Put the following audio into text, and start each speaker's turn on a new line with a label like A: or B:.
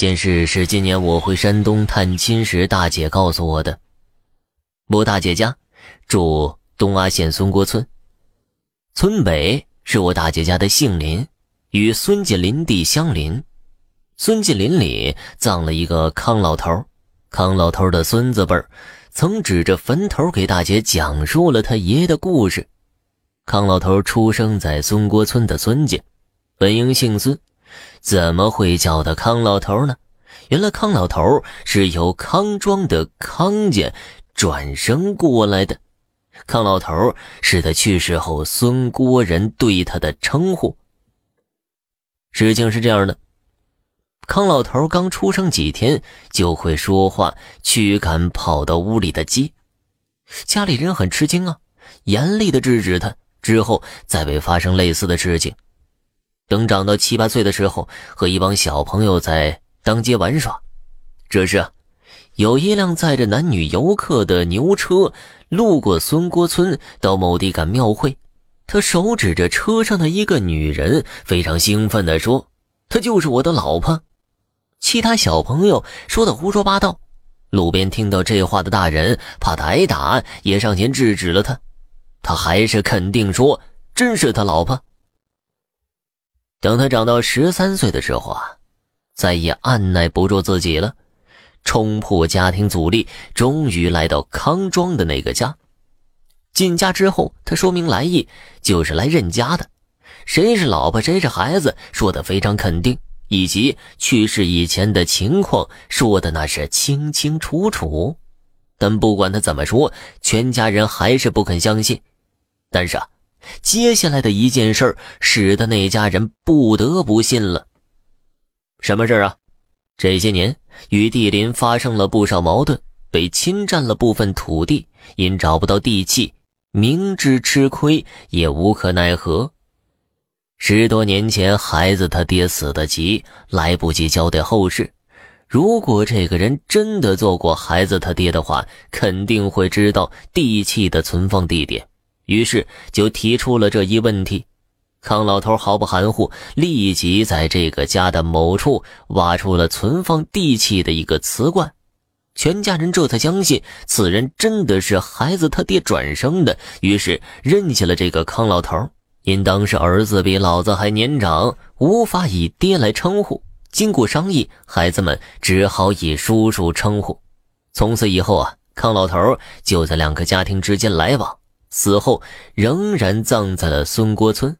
A: 件事是今年我回山东探亲时，大姐告诉我的。我大姐家住东阿县孙郭村，村北是我大姐家的杏林，与孙家林地相邻。孙家林里葬了一个康老头，康老头的孙子辈曾指着坟头给大姐讲述了他爷爷的故事。康老头出生在孙郭村的孙家，本应姓孙。怎么会叫他康老头呢？原来康老头是由康庄的康家转生过来的。康老头是他去世后孙郭人对他的称呼。事情是这样的：康老头刚出生几天就会说话，驱赶跑到屋里的鸡，家里人很吃惊啊，严厉的制止他。之后再未发生类似的事情。等长到七八岁的时候，和一帮小朋友在当街玩耍。这时，有一辆载着男女游客的牛车路过孙郭村，到某地赶庙会。他手指着车上的一个女人，非常兴奋地说：“她就是我的老婆。”其他小朋友说的胡说八道。路边听到这话的大人怕他挨打，也上前制止了他。他还是肯定说：“真是他老婆。”等他长到十三岁的时候啊，再也按耐不住自己了，冲破家庭阻力，终于来到康庄的那个家。进家之后，他说明来意，就是来认家的。谁是老婆，谁是孩子，说的非常肯定，以及去世以前的情况，说的那是清清楚楚。但不管他怎么说，全家人还是不肯相信。但是啊。接下来的一件事使得那家人不得不信了。什么事啊？这些年与地邻发生了不少矛盾，被侵占了部分土地，因找不到地契，明知吃亏也无可奈何。十多年前，孩子他爹死得急，来不及交代后事。如果这个人真的做过孩子他爹的话，肯定会知道地契的存放地点。于是就提出了这一问题，康老头毫不含糊，立即在这个家的某处挖出了存放地契的一个瓷罐，全家人这才相信此人真的是孩子他爹转生的，于是认下了这个康老头。因当时儿子比老子还年长，无法以爹来称呼，经过商议，孩子们只好以叔叔称呼。从此以后啊，康老头就在两个家庭之间来往。死后仍然葬在了孙郭村。